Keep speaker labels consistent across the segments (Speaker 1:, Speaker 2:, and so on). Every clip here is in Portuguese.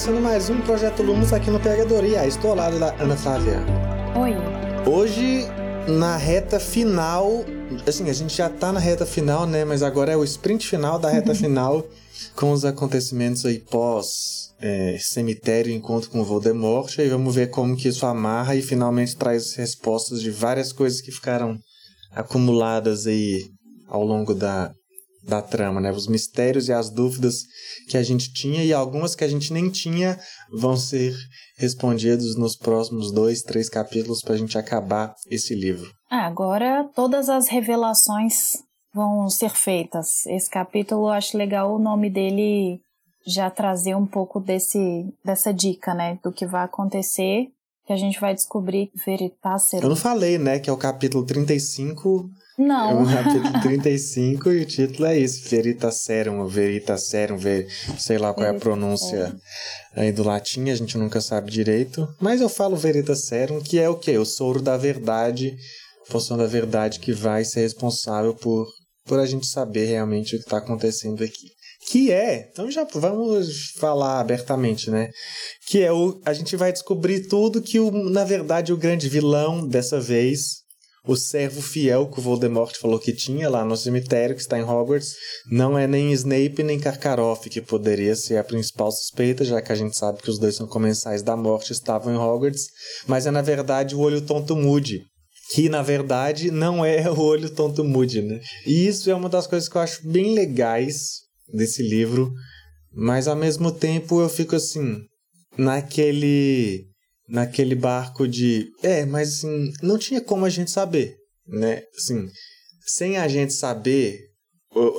Speaker 1: Começando mais um Projeto Lumos aqui no Pegadoria. Estou ao lado da Ana Flávia.
Speaker 2: Oi.
Speaker 1: Hoje, na reta final, assim, a gente já está na reta final, né? Mas agora é o sprint final da reta final, com os acontecimentos aí pós é, cemitério encontro com Voldemort. E vamos ver como que isso amarra e finalmente traz respostas de várias coisas que ficaram acumuladas aí ao longo da, da trama, né? Os mistérios e as dúvidas que a gente tinha e algumas que a gente nem tinha vão ser respondidos nos próximos dois, três capítulos para a gente acabar esse livro.
Speaker 2: Ah, agora todas as revelações vão ser feitas. Esse capítulo eu acho legal o nome dele já trazer um pouco desse dessa dica, né, do que vai acontecer, que a gente vai descobrir veritas.
Speaker 1: Eu não falei, né, que é o capítulo 35
Speaker 2: não.
Speaker 1: É um capítulo 35 e o título é isso, Veritaserum, Veritaserum, ver, sei lá qual é a pronúncia aí do latim, a gente nunca sabe direito, mas eu falo Veritaserum, que é o quê? O soro da verdade, a poção da verdade que vai ser responsável por, por a gente saber realmente o que está acontecendo aqui. Que é, então já vamos falar abertamente, né? Que é o. A gente vai descobrir tudo que, o, na verdade, o grande vilão dessa vez o servo fiel que o Voldemort falou que tinha lá no cemitério, que está em Hogwarts, não é nem Snape nem Karkaroff, que poderia ser a principal suspeita, já que a gente sabe que os dois são comensais da morte estavam em Hogwarts, mas é na verdade o olho tonto Moody, que na verdade não é o olho tonto Moody, né? E isso é uma das coisas que eu acho bem legais desse livro, mas ao mesmo tempo eu fico assim, naquele naquele barco de. É, mas assim, não tinha como a gente saber, né? Assim, sem a gente saber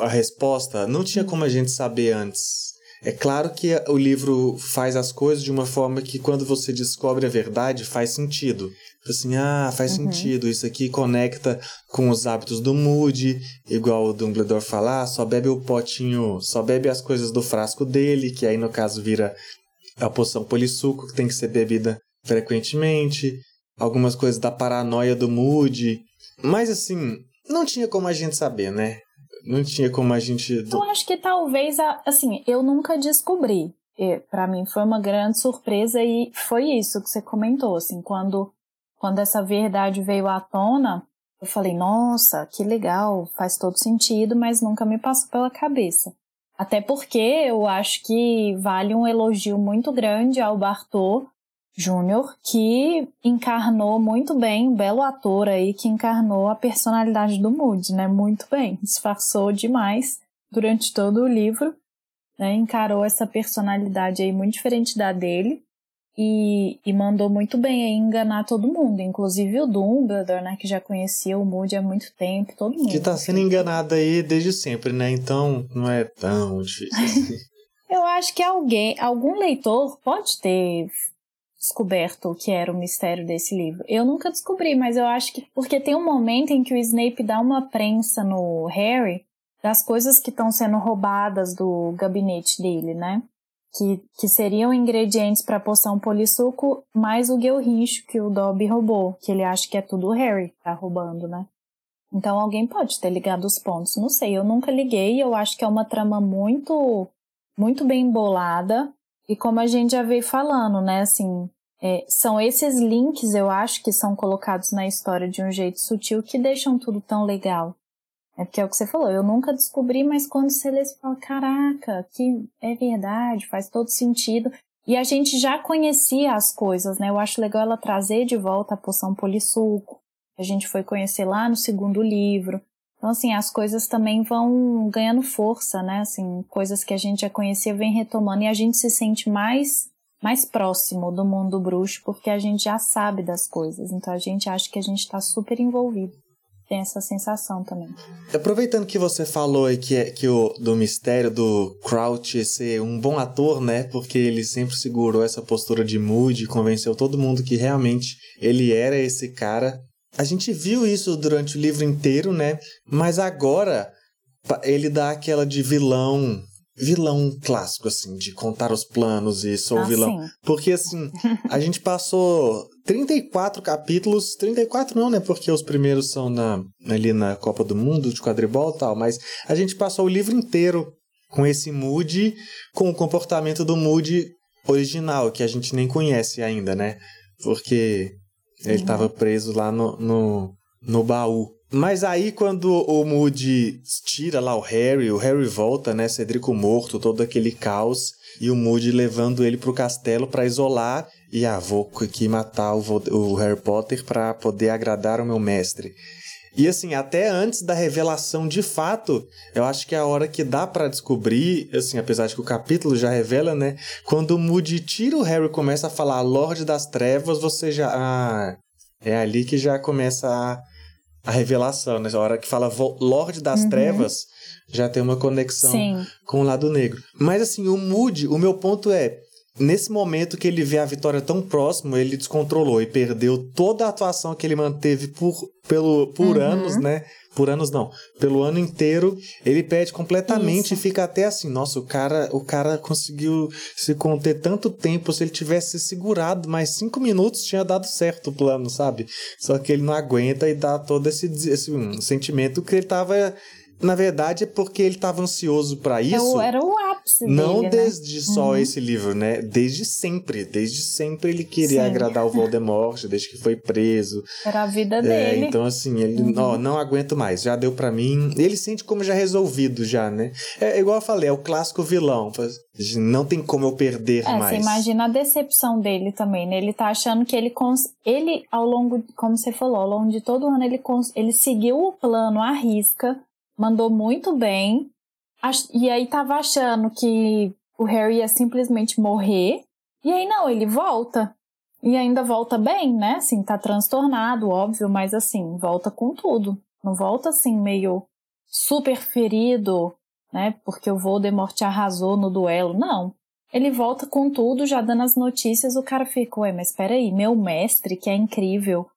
Speaker 1: a resposta, não tinha como a gente saber antes. É claro que o livro faz as coisas de uma forma que quando você descobre a verdade faz sentido. Assim, ah, faz uhum. sentido, isso aqui conecta com os hábitos do Moody, igual o Dumbledore falar, ah, só bebe o potinho, só bebe as coisas do frasco dele, que aí no caso vira a poção polissuco, que tem que ser bebida frequentemente, algumas coisas da paranoia do Moody. Mas assim, não tinha como a gente saber, né? Não tinha como a gente.
Speaker 2: Eu acho que talvez, assim, eu nunca descobri. Para mim foi uma grande surpresa e foi isso que você comentou, assim, quando, quando essa verdade veio à tona, eu falei, nossa, que legal, faz todo sentido, mas nunca me passou pela cabeça. Até porque eu acho que vale um elogio muito grande ao Bartô Júnior, que encarnou muito bem, um belo ator aí que encarnou a personalidade do Moody, né? Muito bem, disfarçou demais durante todo o livro, né? Encarou essa personalidade aí muito diferente da dele e, e mandou muito bem aí enganar todo mundo, inclusive o Dumbledore, né? Que já conhecia o Moody há muito tempo, todo mundo.
Speaker 1: Que tá sendo enganado aí desde sempre, né? Então não é tão difícil assim.
Speaker 2: Eu acho que alguém, algum leitor pode ter descoberto o que era o mistério desse livro. Eu nunca descobri, mas eu acho que porque tem um momento em que o Snape dá uma prensa no Harry das coisas que estão sendo roubadas do gabinete dele, né? Que, que seriam ingredientes para a poção polissuco, mais o guelrincho que o Dobby roubou, que ele acha que é tudo o Harry que tá roubando, né? Então alguém pode ter ligado os pontos, não sei, eu nunca liguei, eu acho que é uma trama muito muito bem embolada, e como a gente já veio falando, né, assim, é, são esses links, eu acho, que são colocados na história de um jeito sutil que deixam tudo tão legal. É porque é o que você falou, eu nunca descobri, mas quando você lê, você fala, caraca, que é verdade, faz todo sentido. E a gente já conhecia as coisas, né? Eu acho legal ela trazer de volta a poção polissuco. A gente foi conhecer lá no segundo livro. Então, assim, as coisas também vão ganhando força, né? Assim, coisas que a gente já conhecia vem retomando e a gente se sente mais mais próximo do mundo bruxo porque a gente já sabe das coisas. Então a gente acha que a gente está super envolvido. Tem essa sensação também.
Speaker 1: Aproveitando que você falou aí que, é, que o do mistério do Crouch ser um bom ator, né? Porque ele sempre segurou essa postura de mood, convenceu todo mundo que realmente ele era esse cara. A gente viu isso durante o livro inteiro, né? Mas agora ele dá aquela de vilão vilão clássico, assim, de contar os planos e sou ah, vilão. Sim. Porque, assim, a gente passou 34 capítulos, 34 não, né? Porque os primeiros são na, ali na Copa do Mundo, de quadribol e tal, mas a gente passou o livro inteiro com esse Moody, com o comportamento do Moody original, que a gente nem conhece ainda, né? Porque ele estava uhum. preso lá no, no, no baú. Mas aí, quando o Moody tira lá o Harry, o Harry volta, né? Cedrico morto, todo aquele caos, e o Moody levando ele pro castelo para isolar. E ah, vou aqui matar o, o Harry Potter para poder agradar o meu mestre. E assim, até antes da revelação de fato, eu acho que é a hora que dá para descobrir, assim, apesar de que o capítulo já revela, né? Quando o Moody tira o Harry e começa a falar Lorde das Trevas, você já. Ah, é ali que já começa a a revelação, né? A hora que fala Lorde das uhum. Trevas, já tem uma conexão Sim. com o lado negro. Mas assim, o Moody, o meu ponto é, nesse momento que ele vê a vitória tão próximo, ele descontrolou e perdeu toda a atuação que ele manteve por, pelo, por uhum. anos, né? Por anos não, pelo ano inteiro, ele perde completamente Isso. e fica até assim, nossa, o cara, o cara conseguiu se conter tanto tempo, se ele tivesse segurado mais cinco minutos, tinha dado certo o plano, sabe? Só que ele não aguenta e dá todo esse, esse um, sentimento que ele tava na verdade é porque ele estava ansioso para é isso.
Speaker 2: Era o ápice
Speaker 1: Não
Speaker 2: dele,
Speaker 1: desde
Speaker 2: né?
Speaker 1: só uhum. esse livro, né? Desde sempre. Desde sempre ele queria Sim. agradar o Voldemort, desde que foi preso.
Speaker 2: Era a vida
Speaker 1: é,
Speaker 2: dele.
Speaker 1: Então, assim, ele, uhum. ó, não aguento mais, já deu para mim. Ele sente como já resolvido, já, né? É igual eu falei, é o clássico vilão. Não tem como eu perder
Speaker 2: é,
Speaker 1: mais.
Speaker 2: Você imagina a decepção dele também, né? Ele tá achando que ele, cons... ele ao longo, como você falou, ao longo de todo o ano, ele, cons... ele seguiu o plano à risca mandou muito bem. E aí tava achando que o Harry ia simplesmente morrer. E aí não, ele volta. E ainda volta bem, né? Assim, tá transtornado, óbvio, mas assim, volta com tudo. Não volta assim meio super ferido, né? Porque o Voldemort arrasou no duelo. Não. Ele volta com tudo, já dando as notícias, o cara fica, ué, mas peraí, meu mestre, que é incrível,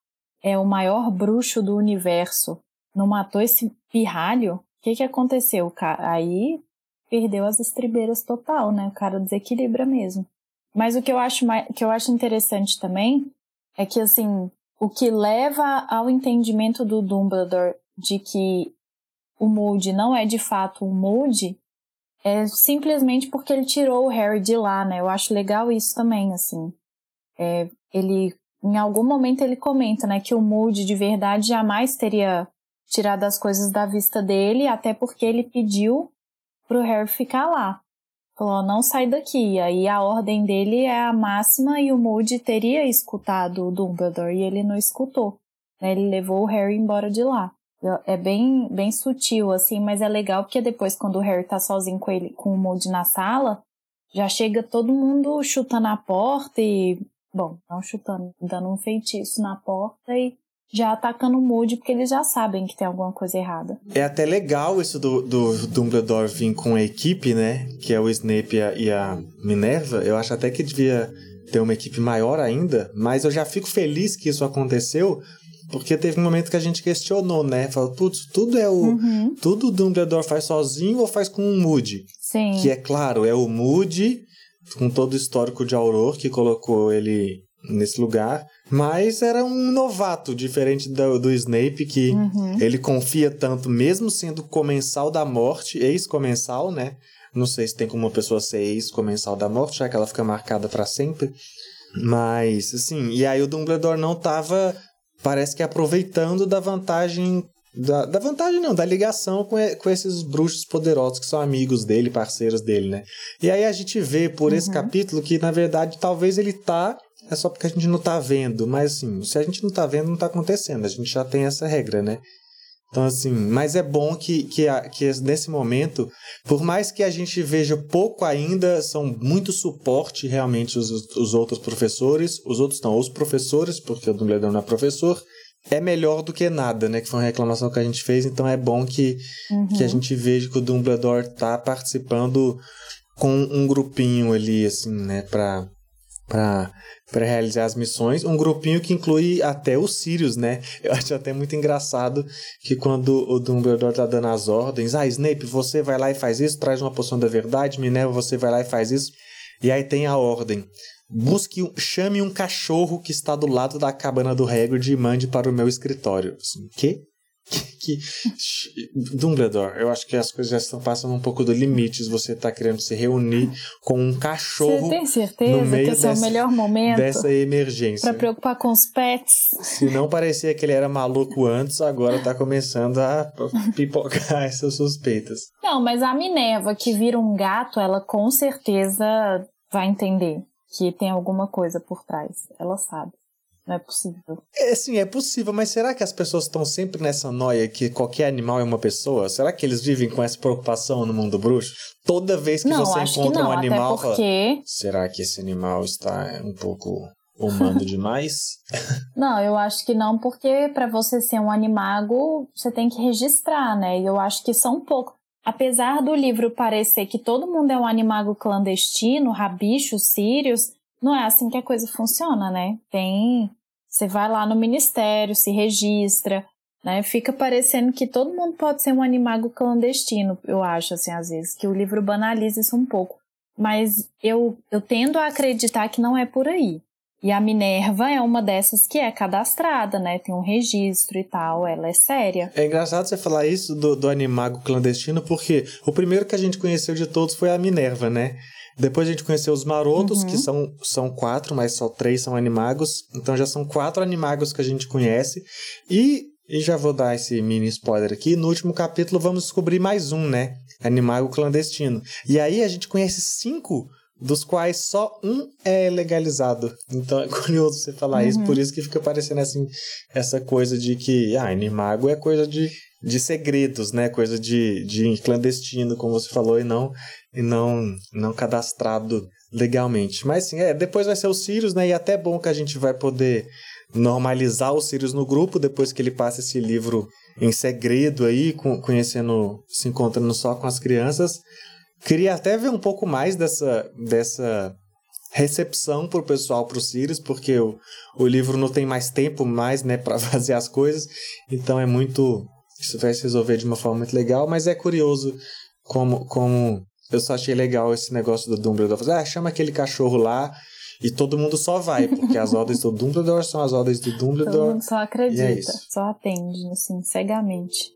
Speaker 2: é o maior bruxo do universo, não matou esse pirralho? O que, que aconteceu? Aí perdeu as estribeiras total, né? O cara desequilibra mesmo. Mas o que eu acho, que eu acho interessante também é que, assim, o que leva ao entendimento do Dumbledore de que o Moody não é de fato um Moody é simplesmente porque ele tirou o Harry de lá, né? Eu acho legal isso também, assim. É, ele, em algum momento ele comenta, né, que o Moody de verdade jamais teria tirar das coisas da vista dele, até porque ele pediu pro Harry ficar lá. Falou, não sai daqui. Aí a ordem dele é a máxima e o Moody teria escutado o Dumbledore e ele não escutou. Né? Ele levou o Harry embora de lá. É bem, bem sutil, assim, mas é legal porque depois, quando o Harry tá sozinho com ele, com o Moody na sala, já chega todo mundo chutando a porta e. Bom, não chutando, dando um feitiço na porta e já atacando o Moody, porque eles já sabem que tem alguma coisa errada.
Speaker 1: É até legal isso do, do Dumbledore vir com a equipe, né? Que é o Snape e a, e a Minerva. Eu acho até que devia ter uma equipe maior ainda, mas eu já fico feliz que isso aconteceu, porque teve um momento que a gente questionou, né? Falou, putz, tudo é o. Uhum. Tudo o Dumbledore faz sozinho ou faz com o Moody?
Speaker 2: Sim.
Speaker 1: Que é claro, é o Moody, com todo o histórico de Auror, que colocou ele nesse lugar. Mas era um novato, diferente do, do Snape, que uhum. ele confia tanto, mesmo sendo comensal da morte, ex-comensal, né? Não sei se tem como uma pessoa ser ex-comensal da morte, já que ela fica marcada para sempre. Mas, assim, e aí o Dumbledore não tava, parece que aproveitando da vantagem. Da, da vantagem não, da ligação com, com esses bruxos poderosos que são amigos dele, parceiros dele, né? E aí a gente vê por uhum. esse capítulo que, na verdade, talvez ele tá é só porque a gente não tá vendo. Mas assim, se a gente não tá vendo, não tá acontecendo. A gente já tem essa regra, né? Então, assim, mas é bom que, que, que nesse momento, por mais que a gente veja pouco ainda, são muito suporte realmente os, os outros professores, os outros não, os professores, porque o Dumbledore não é professor, é melhor do que nada, né? Que foi uma reclamação que a gente fez, então é bom que,
Speaker 2: Uhum.
Speaker 1: que a gente veja que o Dumbledore tá participando com um grupinho ali, assim, né? Pra, pra realizar as missões. Um grupinho que inclui até os Sirius, né? Eu acho até muito engraçado que quando o Dumbledore tá dando as ordens, ah, Snape, você vai lá e faz isso, traz uma poção da verdade, Minerva, você vai lá e faz isso. E aí tem a ordem. Busque, chame um cachorro que está do lado da cabana do Hagrid e mande para o meu escritório. Assim? Que, que- Dumbledore, eu acho que as coisas já estão passando um pouco do limite. Você está querendo se reunir com um
Speaker 2: Você
Speaker 1: cachorro
Speaker 2: tem
Speaker 1: no
Speaker 2: certeza
Speaker 1: meio
Speaker 2: que esse é o
Speaker 1: dessa-
Speaker 2: melhor momento
Speaker 1: dessa emergência.
Speaker 2: pra preocupar com os pets?
Speaker 1: Se não parecia que ele era maluco antes, agora tá começando a pipocar essas suspeitas.
Speaker 2: Não, mas a Minerva que vira um gato, ela com certeza vai entender que tem alguma coisa por trás. Ela sabe. Não é possível.
Speaker 1: É, sim, é possível, mas será que as pessoas estão sempre nessa noia que qualquer animal é uma pessoa? Será que eles vivem com essa preocupação no mundo bruxo? Toda vez que
Speaker 2: não,
Speaker 1: você
Speaker 2: que
Speaker 1: encontra
Speaker 2: não,
Speaker 1: um animal,
Speaker 2: porque.
Speaker 1: será que esse animal está um pouco humano demais?
Speaker 2: Não, eu acho que não, porque pra você ser um animago, você tem que registrar, né? E eu acho que são pouco. Apesar do livro parecer que todo mundo é um animago clandestino, rabichos, sírios, não é assim que a coisa funciona, né? Tem. Você vai lá no ministério, se registra, né? Fica parecendo que todo mundo pode ser um animago clandestino, eu acho, assim, às vezes, que o livro banaliza isso um pouco. Mas eu, eu tendo a acreditar que não é por aí. E a Minerva é uma dessas que é cadastrada, né? Tem um registro e tal, ela é séria.
Speaker 1: É engraçado você falar isso do, do animago clandestino, porque o primeiro que a gente conheceu de todos foi a Minerva, né? Depois a gente conheceu os marotos,
Speaker 2: Uhum.
Speaker 1: que são, são quatro, mas só três são animagos. Então já são quatro animagos que a gente conhece. E, e já vou dar esse mini spoiler aqui. No último capítulo vamos descobrir mais um, né? Animago clandestino. E aí a gente conhece cinco, dos quais só um é legalizado. Então é curioso você falar isso.
Speaker 2: Uhum.
Speaker 1: Por isso que fica parecendo assim, essa coisa de que ah, animago é coisa de, de segredos, né? Coisa de, de clandestino, como você falou, e não e não não cadastrado legalmente. Mas sim, é, depois vai ser o Sirius, né? E até bom que a gente vai poder normalizar o Sirius no grupo depois que ele passa esse livro em segredo aí, conhecendo, se encontrando só com as crianças. Queria até ver um pouco mais dessa dessa recepção pro pessoal pro Sirius, porque o, o livro não tem mais tempo mais, né, para fazer as coisas. Então é muito isso vai se resolver de uma forma muito legal, mas é curioso como como eu só achei legal esse negócio do Dumbledore. Fazer, ah, chama aquele cachorro lá e todo mundo só vai, porque as ordens do Dumbledore são as ordens do
Speaker 2: Todo
Speaker 1: Dumbledore.
Speaker 2: mundo só
Speaker 1: é
Speaker 2: acredita,
Speaker 1: isso.
Speaker 2: só atende, assim, cegamente.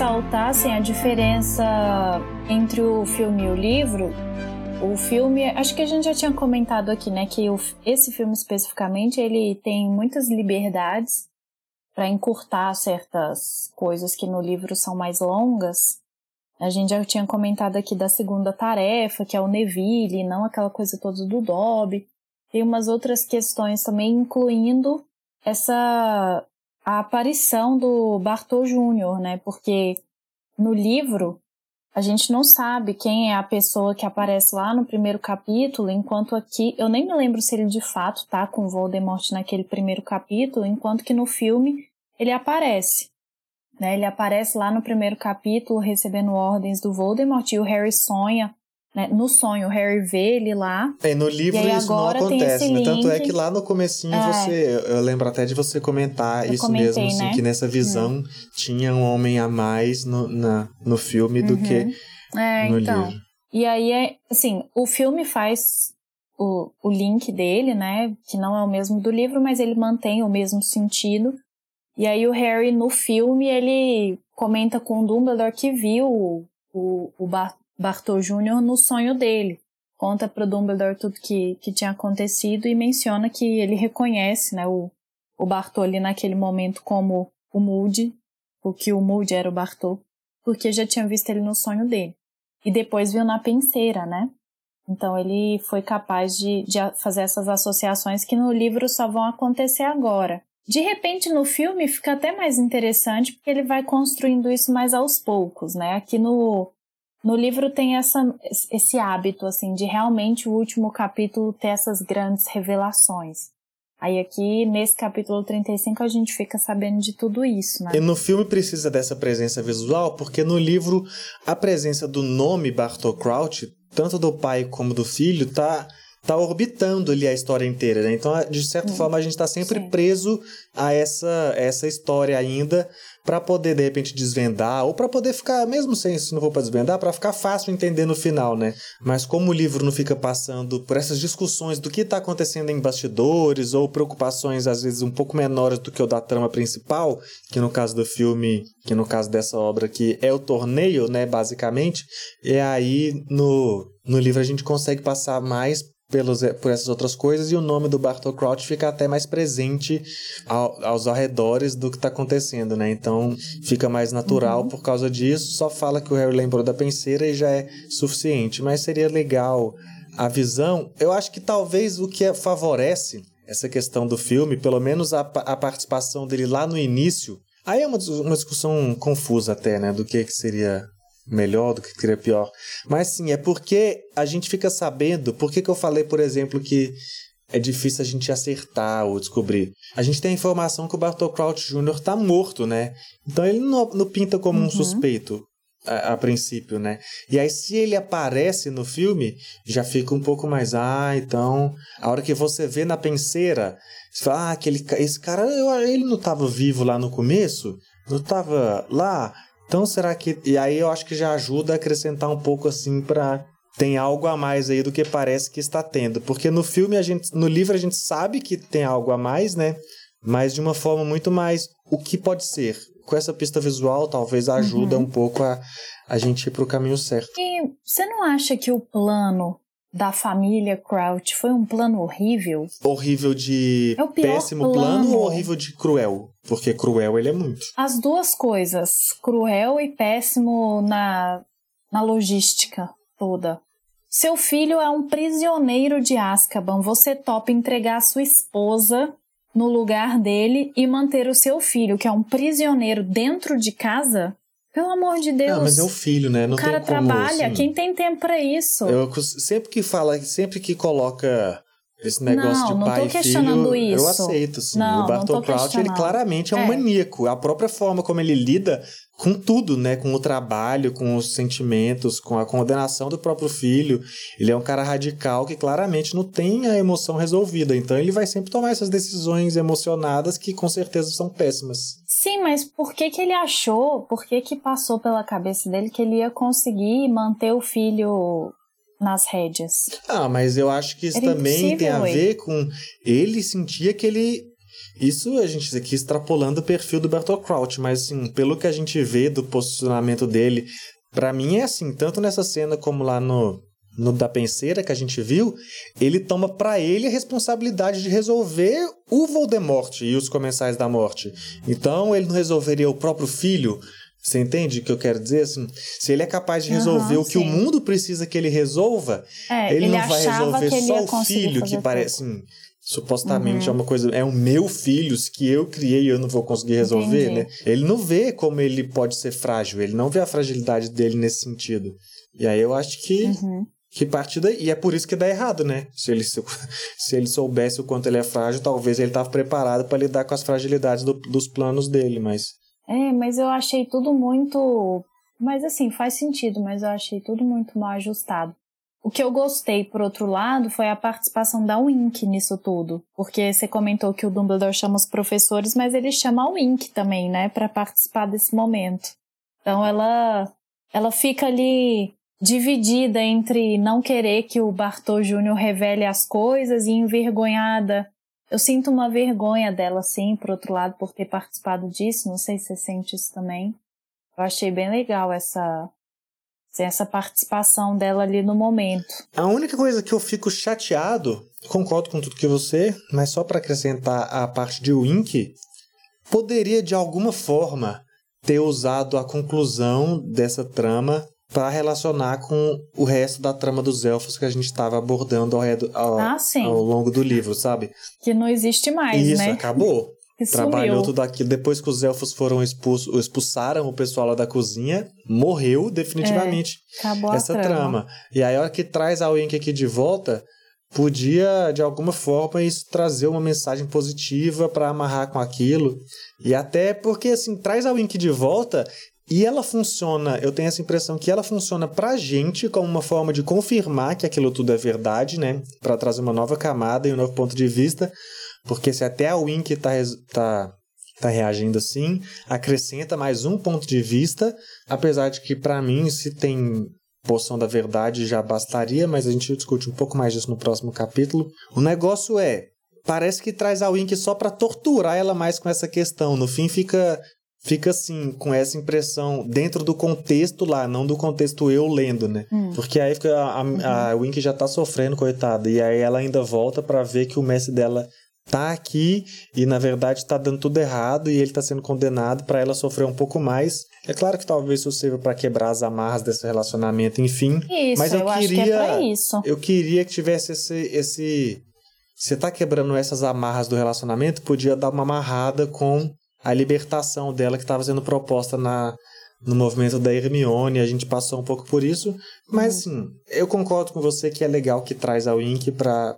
Speaker 2: Assim, a diferença entre o filme e o livro. O filme, acho que a gente já tinha comentado aqui, né, que o- esse filme especificamente, ele tem muitas liberdades para encurtar certas coisas que no livro são mais longas. A gente já tinha comentado aqui da segunda tarefa, que é o Neville, não aquela coisa toda do Dobby. Tem umas outras questões também, incluindo essa a aparição do Bartol Júnior, né? Porque no livro a gente não sabe quem é a pessoa que aparece lá no primeiro capítulo, enquanto aqui eu nem me lembro se ele de fato tá com Voldemort naquele primeiro capítulo, enquanto que no filme ele aparece. Né? Ele aparece lá no primeiro capítulo recebendo ordens do Voldemort e o Harry sonha, né? No sonho o Harry vê ele lá
Speaker 1: É, no livro
Speaker 2: E
Speaker 1: isso não acontece, né? Tanto é que lá no comecinho
Speaker 2: É.
Speaker 1: você. Eu lembro até de você comentar
Speaker 2: Eu
Speaker 1: isso
Speaker 2: comentei,
Speaker 1: mesmo, assim,
Speaker 2: né?
Speaker 1: que nessa visão tinha um homem a mais no, na, no filme do
Speaker 2: Uhum.
Speaker 1: que
Speaker 2: É,
Speaker 1: no
Speaker 2: então.
Speaker 1: livro.
Speaker 2: E aí, é, assim, o filme faz o, o link dele, né? Que não é o mesmo do livro, mas ele mantém o mesmo sentido. E aí o Harry, no filme, ele comenta com o Dumbledore que viu o, o, o Bartol Jr. no sonho dele. Conta pro Dumbledore tudo que, que tinha acontecido e menciona que ele reconhece, né, o, o Bartol ali naquele momento como o Moody, o que o Moody era o Bartol, porque já tinha visto ele no sonho dele e depois viu na penseira, né? Então ele foi capaz de, de fazer essas associações que no livro só vão acontecer agora. De repente, no filme fica até mais interessante porque ele vai construindo isso mais aos poucos, né? Aqui no, no livro tem essa, esse hábito, assim, de realmente o último capítulo ter essas grandes revelações. Aí aqui, nesse capítulo 35, a gente fica sabendo de tudo isso, né?
Speaker 1: E no filme precisa dessa presença visual, porque no livro a presença do nome Bartol Crouch, tanto do pai como do filho, tá tá orbitando ali a história inteira, né? Então, de certa hum. forma, a gente está sempre Sim. preso a essa, essa história ainda para poder de repente desvendar ou para poder ficar mesmo sem se não for para desvendar, para ficar fácil entender no final, né? Mas como o livro não fica passando por essas discussões do que está acontecendo em bastidores ou preocupações às vezes um pouco menores do que o da trama principal, que no caso do filme, que no caso dessa obra aqui é o torneio, né, basicamente, e aí no no livro a gente consegue passar mais pelos, por essas outras coisas e o nome do Bartol Crouch fica até mais presente ao, aos arredores do que está acontecendo, né? Então fica mais natural uhum. por causa disso. Só fala que o Harry lembrou da penseira e já é suficiente. Mas seria legal a visão. Eu acho que talvez o que favorece essa questão do filme, pelo menos a, a participação dele lá no início. Aí é uma, uma discussão confusa até, né? Do que, que seria melhor, do que seria pior. Mas sim, é porque a gente fica sabendo. Por que, que eu falei, por exemplo, que é difícil a gente acertar ou descobrir? A gente tem a informação que o Bartol Crouch Jr. tá morto, né? Então ele não, não pinta como uhum. um suspeito. A, a, princípio, né? E aí, se ele aparece no filme, já fica um pouco mais. Ah, então. A hora que você vê na penseira, você fala, ah, aquele, esse cara, eu, ele não estava vivo lá no começo? Não estava lá? Então será que. E aí eu acho que já ajuda a acrescentar um pouco assim para tem algo a mais aí do que parece que está tendo. Porque no filme a gente. No livro a gente sabe que tem algo a mais, né? Mas de uma forma muito mais. O que pode ser? Com essa pista visual, talvez ajuda uhum. um pouco a, a gente ir para o caminho certo.
Speaker 2: E você não acha que o plano da família Crouch foi um plano horrível.
Speaker 1: Horrível de é péssimo plano. plano. ou horrível de cruel? Porque cruel ele é muito.
Speaker 2: As duas coisas, cruel e péssimo na, na logística toda. Seu filho é um prisioneiro de Azkaban. Você topa entregar a sua esposa no lugar dele e manter o seu filho, que é um prisioneiro dentro de casa? Pelo amor de Deus.
Speaker 1: Ah, mas é o filho, né? Não
Speaker 2: o cara
Speaker 1: como,
Speaker 2: trabalha,
Speaker 1: assim,
Speaker 2: quem tem tempo para isso?
Speaker 1: Eu sempre que fala, sempre que coloca esse negócio
Speaker 2: não,
Speaker 1: de
Speaker 2: não
Speaker 1: pai
Speaker 2: tô
Speaker 1: e filho,
Speaker 2: isso.
Speaker 1: eu aceito, sim.
Speaker 2: Não,
Speaker 1: o Bartol Crouch, ele claramente é um é. maníaco. A própria forma como ele lida com tudo, né? Com o trabalho, com os sentimentos, com a condenação do próprio filho. Ele é um cara radical que claramente não tem a emoção resolvida. Então ele vai sempre tomar essas decisões emocionadas que com certeza são péssimas.
Speaker 2: Sim, mas por que que ele achou, por que que passou pela cabeça dele que ele ia conseguir manter o filho nas rédeas?
Speaker 1: Ah, mas eu acho que isso Era também tem a ver com ele sentia que ele isso a gente aqui extrapolando o perfil do Bertolt Crouch, mas assim, pelo que a gente vê do posicionamento dele, para mim é assim, tanto nessa cena como lá no no da penseira que a gente viu, ele toma para ele a responsabilidade de resolver o Voldemort e os comensais da morte. Então ele não resolveria o próprio filho. Você entende o que eu quero dizer? Assim, se ele é capaz de resolver uhum, o que sim. o mundo precisa que ele resolva,
Speaker 2: é,
Speaker 1: ele,
Speaker 2: ele,
Speaker 1: não vai resolver só o filho, que parece. Assim, supostamente uhum. é uma coisa. É o meu filho que eu criei e eu não vou conseguir resolver, Entendi. né? Ele não vê como ele pode ser frágil, ele não vê a fragilidade dele nesse sentido. E aí eu acho que. Uhum que parte daí. E é por isso que dá errado, né? Se ele, se, se ele soubesse o quanto ele é frágil, talvez ele estava preparado para lidar com as fragilidades do, dos planos dele, mas.
Speaker 2: É, mas eu achei tudo muito. Mas assim, faz sentido, mas eu achei tudo muito mal ajustado. O que eu gostei, por outro lado, foi a participação da Wink nisso tudo. Porque você comentou que o Dumbledore chama os professores, mas ele chama a Wink também, né, para participar desse momento. Então ela ela fica ali dividida entre não querer que o Bartô Júnior revele as coisas e envergonhada. Eu sinto uma vergonha dela, sim, por outro lado, por ter participado disso. Não sei se você sente isso também. Eu achei bem legal essa essa participação dela ali no momento.
Speaker 1: A única coisa que eu fico chateado, concordo com tudo que você, mas só para acrescentar a parte de Wink, poderia de alguma forma ter usado a conclusão dessa trama para relacionar com o resto da trama dos elfos que a gente estava abordando ao, ao, ah, ao, longo do livro, sabe?
Speaker 2: Que não existe mais,
Speaker 1: Isso,
Speaker 2: né?
Speaker 1: acabou. Trabalhou tudo aquilo. Depois que os elfos foram expulsos, expulsaram o pessoal lá da cozinha, morreu definitivamente
Speaker 2: é, acabou
Speaker 1: essa
Speaker 2: trama.
Speaker 1: trama. E aí, a hora que traz a Wink aqui de volta, podia, de alguma forma, isso trazer uma mensagem positiva para amarrar com aquilo. E até porque, assim, traz a Wink de volta e ela funciona, eu tenho essa impressão que ela funciona pra gente como uma forma de confirmar que aquilo tudo é verdade, né? Para trazer uma nova camada e um novo ponto de vista. Porque se até a Wink tá, tá, tá reagindo assim, acrescenta mais um ponto de vista, apesar de que para mim, se tem poção da verdade já bastaria, mas a gente discute um pouco mais disso no próximo capítulo. O negócio é, parece que traz a Wink só para torturar ela mais com essa questão. No fim fica fica assim, com essa impressão dentro do contexto lá, não do contexto eu lendo, né? Hum. Porque aí fica a, a, uhum. a Wink já tá sofrendo, coitada, e aí ela ainda volta para ver que o mestre dela tá aqui e na verdade tá dando tudo errado e ele tá sendo condenado para ela sofrer um pouco mais. É claro que talvez isso sirva para quebrar as amarras desse relacionamento, enfim.
Speaker 2: Isso,
Speaker 1: mas eu,
Speaker 2: eu
Speaker 1: queria,
Speaker 2: que é isso.
Speaker 1: Eu queria que tivesse esse esse você tá quebrando essas amarras do relacionamento, podia dar uma amarrada com a libertação dela que estava sendo proposta na, no movimento da Hermione, a gente passou um pouco por isso, mas uhum. assim, eu concordo com você que é legal que traz a Wink para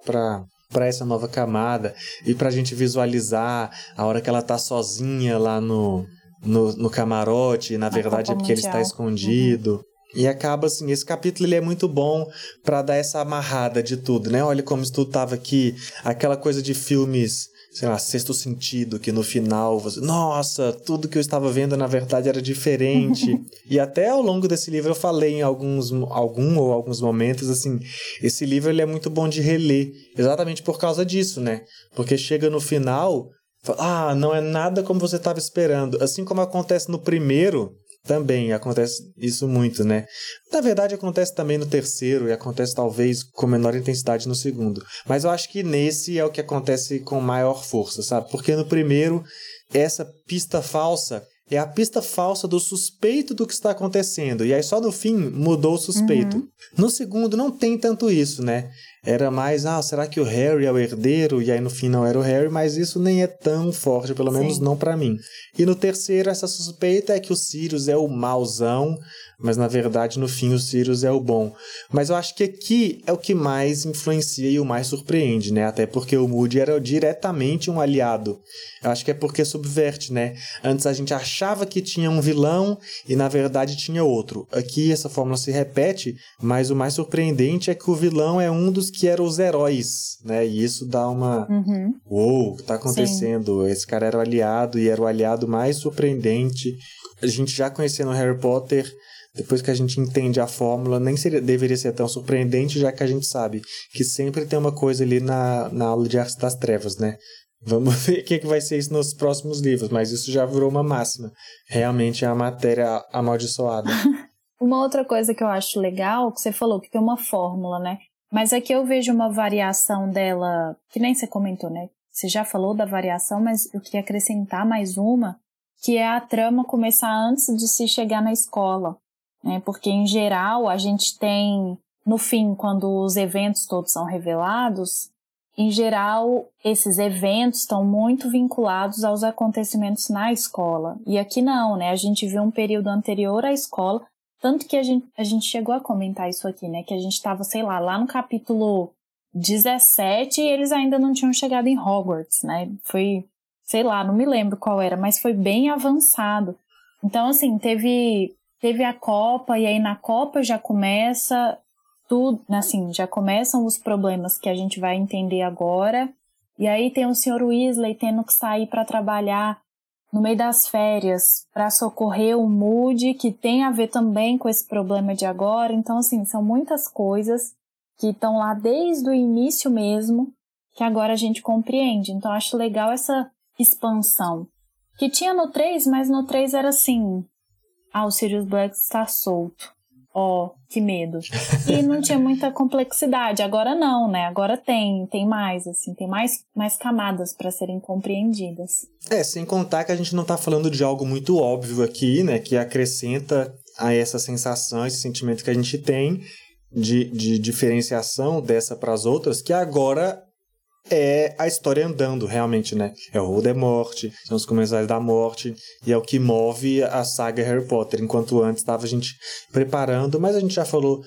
Speaker 1: para essa nova camada e para a gente visualizar a hora que ela tá sozinha lá no, no, no camarote, na verdade é porque ele está escondido. Uhum. E acaba assim, esse capítulo ele é muito bom para dar essa amarrada de tudo, né? Olha como isso tudo tava aqui, aquela coisa de filmes sei lá, sexto sentido, que no final você, nossa, tudo que eu estava vendo na verdade era diferente. e até ao longo desse livro eu falei em alguns algum ou alguns momentos assim, esse livro ele é muito bom de reler, exatamente por causa disso, né? Porque chega no final, ah, não é nada como você estava esperando, assim como acontece no primeiro, também acontece isso muito, né? Na verdade, acontece também no terceiro e acontece talvez com menor intensidade no segundo. Mas eu acho que nesse é o que acontece com maior força, sabe? Porque no primeiro, essa pista falsa é a pista falsa do suspeito do que está acontecendo. E aí só no fim mudou o suspeito. Uhum. No segundo não tem tanto isso, né? Era mais, ah, será que o Harry é o herdeiro? E aí no fim não era o Harry, mas isso nem é tão forte, pelo menos Sim. não para mim. E no terceiro, essa suspeita é que o Sirius é o mauzão, mas na verdade no fim o Sirius é o bom. Mas eu acho que aqui é o que mais influencia e o mais surpreende, né? Até porque o Moody era diretamente um aliado. Eu acho que é porque subverte, né? Antes a gente achava que tinha um vilão e na verdade tinha outro. Aqui essa fórmula se repete, mas o mais surpreendente é que o vilão é um dos que eram os heróis, né? E isso dá uma.
Speaker 2: Uhum.
Speaker 1: Uou, o que tá acontecendo? Sim. Esse cara era o aliado e era o aliado mais surpreendente. A gente já conhecendo Harry Potter depois que a gente entende a fórmula, nem seria, deveria ser tão surpreendente, já que a gente sabe que sempre tem uma coisa ali na, na aula de Artes das Trevas, né? Vamos ver o que, que vai ser isso nos próximos livros, mas isso já virou uma máxima. Realmente é a matéria amaldiçoada.
Speaker 2: uma outra coisa que eu acho legal, que você falou que tem uma fórmula, né? Mas aqui eu vejo uma variação dela, que nem você comentou, né? Você já falou da variação, mas eu queria acrescentar mais uma, que é a trama começar antes de se chegar na escola né? Porque em geral a gente tem no fim, quando os eventos todos são revelados, em geral esses eventos estão muito vinculados aos acontecimentos na escola. E aqui não, né? A gente viu um período anterior à escola, tanto que a gente, a gente chegou a comentar isso aqui, né? Que a gente estava, sei lá, lá no capítulo 17 e eles ainda não tinham chegado em Hogwarts, né? Foi, sei lá, não me lembro qual era, mas foi bem avançado. Então, assim, teve teve a Copa, e aí na Copa já começa tudo, assim, já começam os problemas que a gente vai entender agora. E aí tem o Sr. Weasley tendo que sair para trabalhar no meio das férias para socorrer o Moody, que tem a ver também com esse problema de agora. Então, assim, são muitas coisas que estão lá desde o início mesmo, que agora a gente compreende. Então, acho legal essa expansão. Que tinha no 3, mas no 3 era assim, ah, o Sirius Black está solto. Ó, oh, que medo. E não tinha muita complexidade. Agora não, né? Agora tem, tem mais, assim, tem mais, mais camadas para serem compreendidas.
Speaker 1: É, sem contar que a gente não tá falando de algo muito óbvio aqui, né? Que acrescenta a essa sensação, esse sentimento que a gente tem de, de diferenciação dessa para as outras, que agora é a história andando, realmente, né? É o Voldemort, são os Comensais da Morte, e é o que move a saga Harry Potter, enquanto antes estava a gente preparando, mas a gente já falou,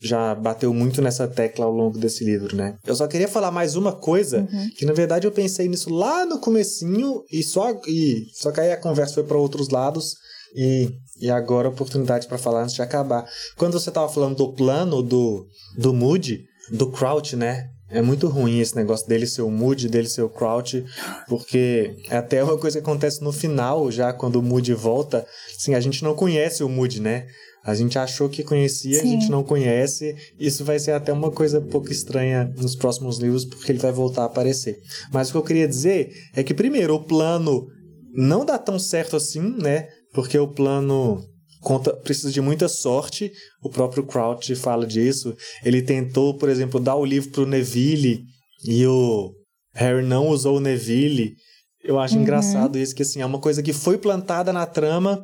Speaker 1: já bateu muito nessa tecla ao longo desse livro, né? Eu só queria falar mais uma coisa,
Speaker 2: Uhum.
Speaker 1: que na verdade eu pensei nisso lá no comecinho, e só, e, só que aí a conversa foi para outros lados, e, e agora a oportunidade para falar antes de acabar. Quando você tava falando do plano do, do Moody, do Crouch, né? É muito ruim esse negócio dele ser o Moody, dele ser o Crouch, porque é até uma coisa que acontece no final, já quando o Moody volta, assim, a gente não conhece o Moody, né? A gente achou que conhecia, a
Speaker 2: Sim.
Speaker 1: gente não conhece. Isso vai ser até uma coisa um pouco estranha nos próximos livros, porque ele vai voltar a aparecer. Mas o que eu queria dizer é que, primeiro, o plano não dá tão certo assim, né? Porque o plano conta, precisa de muita sorte. O próprio Crouch fala disso. Ele tentou, por exemplo, dar o livro pro Neville e o Harry não usou o Neville. Eu acho
Speaker 2: Uhum.
Speaker 1: engraçado isso, que assim, é uma coisa que foi plantada na trama,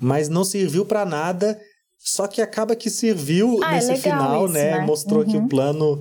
Speaker 1: mas não serviu pra nada. Só que acaba que serviu
Speaker 2: Ah, é
Speaker 1: nesse final,
Speaker 2: isso,
Speaker 1: né?
Speaker 2: né?
Speaker 1: Mostrou que
Speaker 2: Uhum.
Speaker 1: o plano.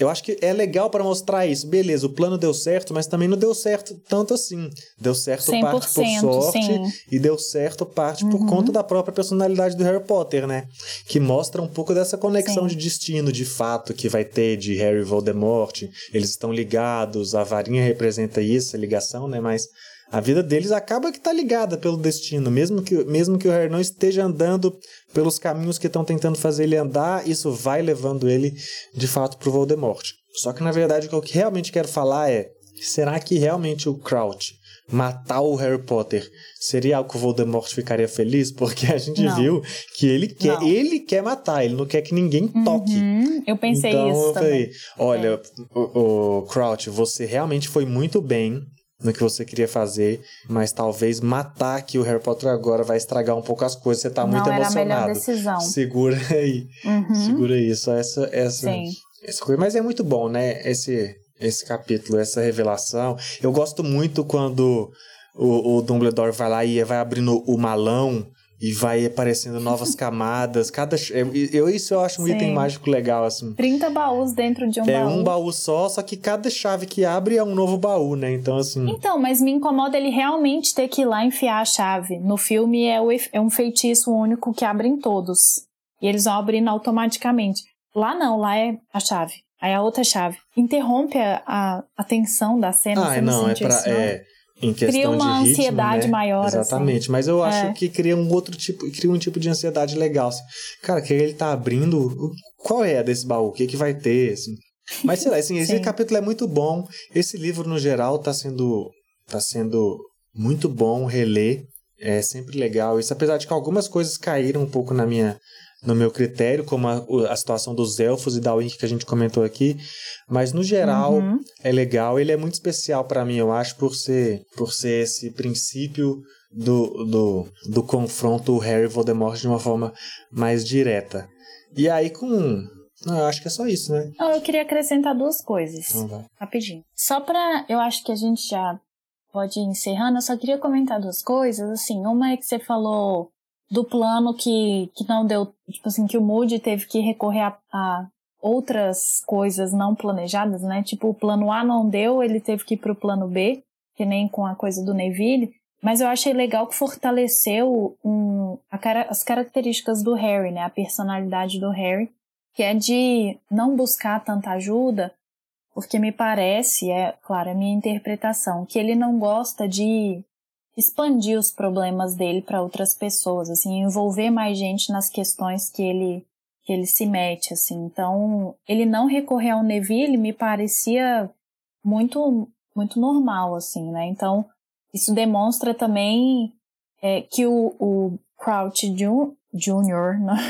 Speaker 1: Eu acho que é legal pra mostrar isso. Beleza, o plano deu certo, mas também não deu certo tanto assim. Deu certo parte por
Speaker 2: 100%,
Speaker 1: sorte
Speaker 2: sim.
Speaker 1: e deu certo parte por
Speaker 2: Uhum.
Speaker 1: conta da própria personalidade do Harry Potter, né? Que mostra um pouco dessa conexão
Speaker 2: Sim.
Speaker 1: de destino, de fato, que vai ter de Harry e Voldemort. Eles estão ligados, a varinha representa isso, a ligação, né? Mas a vida deles acaba que tá ligada pelo destino, mesmo que, mesmo que o Harry não esteja andando pelos caminhos que estão tentando fazer ele andar, isso vai levando ele de fato pro Voldemort. Só que na verdade o que eu realmente quero falar é, será que realmente o Crouch matar o Harry Potter seria algo que o Voldemort ficaria feliz? Porque a gente
Speaker 2: Não.
Speaker 1: viu que ele quer,
Speaker 2: Não.
Speaker 1: ele quer matar, ele não quer que ninguém toque.
Speaker 2: Uhum, eu pensei
Speaker 1: então,
Speaker 2: isso
Speaker 1: eu
Speaker 2: também.
Speaker 1: falei, olha, o, o Crouch, você realmente foi muito bem no que você queria fazer, mas talvez matar aqui o Harry Potter agora vai estragar um pouco as coisas. Você tá
Speaker 2: não
Speaker 1: muito
Speaker 2: era a melhor
Speaker 1: emocionado.
Speaker 2: decisão.
Speaker 1: Segura aí,
Speaker 2: Uhum,
Speaker 1: segura aí, só essa, essa,
Speaker 2: sim.
Speaker 1: essa coisa. Mas é muito bom, né? Esse, esse capítulo, essa revelação. Eu gosto muito quando o, o Dumbledore vai lá e vai abrindo o malão e vai aparecendo novas camadas. Cada, eu, isso eu acho um
Speaker 2: Sim.
Speaker 1: item mágico legal, assim.
Speaker 2: 30 baús dentro de um
Speaker 1: É
Speaker 2: baú.
Speaker 1: um baú só, só que cada chave que abre é um novo baú, né? Então, assim.
Speaker 2: Então, mas me incomoda ele realmente ter que ir lá enfiar a chave. No filme é, o é um feitiço único que abre em todos. E eles vão abrindo automaticamente. Lá não, lá é a chave. Aí a outra chave. Interrompe a, a, a tensão da cena.
Speaker 1: ah,
Speaker 2: você
Speaker 1: não, é pra.
Speaker 2: não?
Speaker 1: É, em questão
Speaker 2: Cria uma
Speaker 1: de ritmo,
Speaker 2: ansiedade
Speaker 1: né?
Speaker 2: maior, assim.
Speaker 1: Exatamente. Mas eu acho
Speaker 2: É.
Speaker 1: que cria um outro tipo, cria um tipo de ansiedade legal. assim. Cara, que ele tá abrindo. Qual é a desse baú? O que, que vai ter? Assim? Mas sei lá, assim, esse capítulo é muito bom. Esse livro, no geral, tá sendo. tá sendo muito bom reler. É sempre legal. Isso, apesar de que algumas coisas caíram um pouco na minha, no meu critério, como a, a situação dos elfos e da Wink que a gente comentou aqui. Mas no geral
Speaker 2: Uhum.
Speaker 1: é legal. Ele é muito especial pra mim, eu acho, por ser, por ser esse princípio do, do, do confronto Harry e Voldemort de uma forma mais direta. E aí com. Não, eu acho que é só isso, né?
Speaker 2: Não, eu queria acrescentar duas coisas.
Speaker 1: Então vai.
Speaker 2: Rapidinho. Só pra. Eu acho que a gente já pode ir encerrando. Eu só queria comentar duas coisas. Assim, uma é que você falou do plano que, que não deu. Tipo assim, que o Moody teve que recorrer a, a outras coisas não planejadas, né? Tipo, o plano A não deu, ele teve que ir pro plano B, que nem com a coisa do Neville. Mas eu achei legal que fortaleceu um, cara- as características do Harry, né? A personalidade do Harry, que é de não buscar tanta ajuda, porque me parece, é claro, a minha interpretação, que ele não gosta de expandir os problemas dele para outras pessoas, assim, envolver mais gente nas questões que ele que ele se mete, assim. Então, ele não recorrer ao Neville me parecia muito muito normal, assim, né? Então, isso demonstra também é, que o, o Crouch Jr.,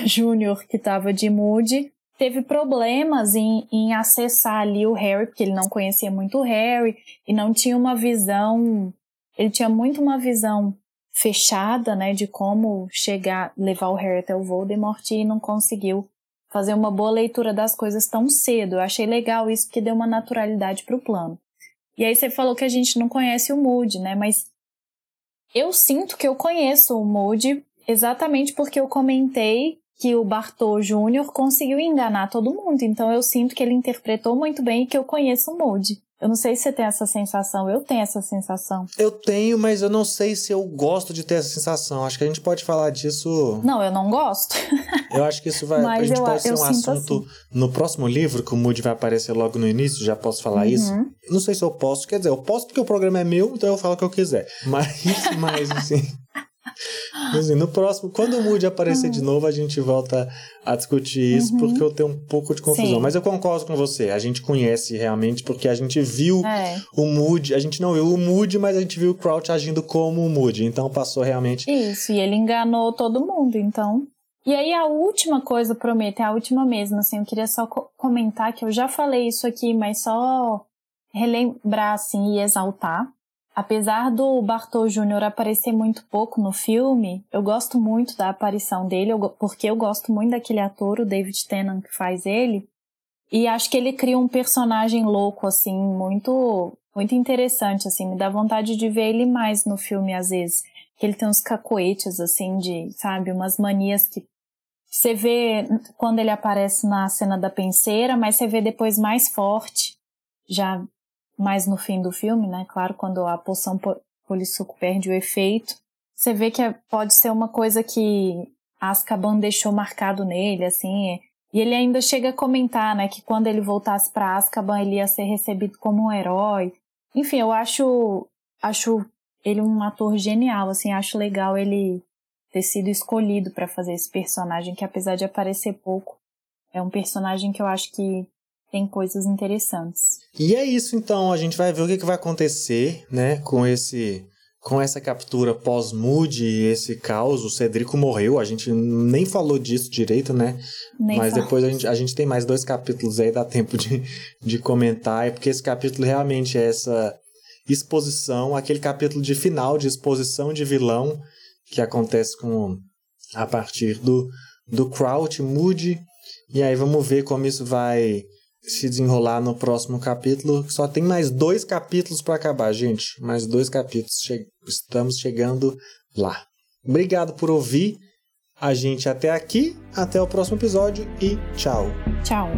Speaker 2: Júnior, que estava de Moody, teve problemas em, em acessar ali o Harry, porque ele não conhecia muito o Harry e não tinha uma visão. Ele tinha muito uma visão fechada, né, de como chegar, levar o Harry até o Voldemort e não conseguiu fazer uma boa leitura das coisas tão cedo. Eu achei legal isso, porque deu uma naturalidade pro plano. E aí você falou que a gente não conhece o Moody, né, mas eu sinto que eu conheço o Moody exatamente porque eu comentei que o Bartô Júnior conseguiu enganar todo mundo. Então eu sinto que ele interpretou muito bem e que eu conheço o Moody. Eu não sei se você tem essa sensação, eu tenho essa sensação.
Speaker 1: Eu tenho, mas eu não sei se eu gosto de ter essa sensação. Acho que a gente pode falar disso.
Speaker 2: Não, eu não gosto.
Speaker 1: eu acho que isso vai. A gente eu, pode ser um assunto assim. no próximo livro, que o Moody vai aparecer logo no início, já posso falar uhum. isso. Não sei se eu posso, quer dizer, eu posso porque o programa é meu, então eu falo o que eu quiser. Mas, mas assim. Assim, no próximo, quando o Moody aparecer de novo, a gente volta a discutir isso, uhum. porque eu tenho um pouco de confusão. Sim. Mas eu concordo com você. A gente conhece realmente, porque a gente viu é. o Moody. A gente não viu o Moody, mas a gente viu o Crouch agindo como o Moody. Então passou realmente.
Speaker 2: Isso, e ele enganou todo mundo, então. E aí a última coisa, prometo, é a última mesmo, assim, eu queria só co comentar que eu já falei isso aqui, mas só relembrar, assim, e exaltar Apesar do Bartol Júnior aparecer muito pouco no filme, eu gosto muito da aparição dele, porque eu gosto muito daquele ator, o David Tennant, que faz ele. E acho que ele cria um personagem louco, assim, muito, muito interessante, assim. Me dá vontade de ver ele mais no filme, às vezes. Que ele tem uns cacoetes, assim, de, sabe, umas manias que você vê quando ele aparece na cena da penseira, mas você vê depois mais forte, já mais no fim do filme, né? Claro, quando a poção polissuco perde o efeito. Você vê que é, pode ser uma coisa que Azkaban deixou marcado nele, assim. E ele ainda chega a comentar, né, que quando ele voltasse para Azkaban ele ia ser recebido como um herói. Enfim, eu acho acho ele um ator genial, assim, acho legal ele ter sido escolhido para fazer esse personagem que apesar de aparecer pouco, é um personagem que eu acho que tem coisas interessantes.
Speaker 1: E é isso então, a gente vai ver o que, que vai acontecer, né, com esse com essa captura pós-mood e esse caos, o Cedrico morreu, a gente nem falou disso direito, né? Nem Mas depois a gente, a gente tem mais dois capítulos aí, dá tempo de, de comentar, porque esse capítulo realmente é essa exposição, aquele capítulo de final de exposição de vilão que acontece com a partir do, do Crouch, Moody, e aí vamos ver como isso vai se desenrolar no próximo capítulo. Só tem mais dois capítulos para acabar, gente. Mais dois capítulos. Che estamos chegando lá. Obrigado por ouvir a gente até aqui. Até o próximo episódio e tchau.
Speaker 2: Tchau.